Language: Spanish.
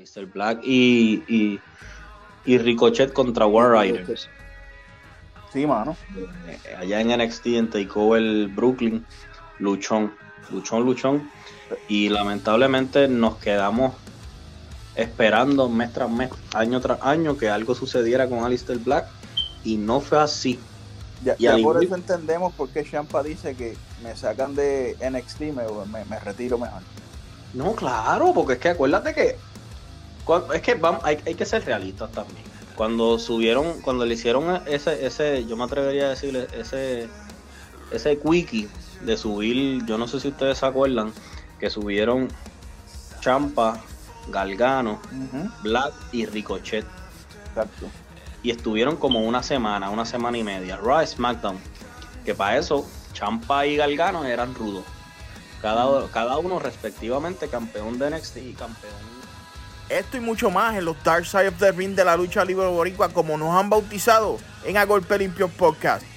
Alistair Black y, y, y Ricochet contra War Riders. Sí, mano. Eh, allá en NXT en Takeover Brooklyn, luchón, luchón, luchón. Y lamentablemente nos quedamos esperando mes tras mes, año tras año, que algo sucediera con Alistair Black. Y no fue así. Ya, Y ya al por igual- eso entendemos por qué Champa dice que me sacan de NXT me, me retiro mejor. No, claro, porque es que acuérdate que es que vamos, hay, hay que ser realistas también. Cuando subieron, cuando le hicieron ese, ese, yo me atrevería a decirle, ese, ese quickie de subir, yo no sé si ustedes se acuerdan, que subieron Champa, Galgano, Black y Ricochet. Exacto. Y estuvieron como una semana, una semana y media. Raw, SmackDown. Que para eso, Champa y Galgano eran rudos. Cada, cada uno respectivamente campeón de NXT y campeón Esto y mucho más en los Dark Side of the Ring de la lucha libre boricua como nos han bautizado en A Golpe Limpio Podcast.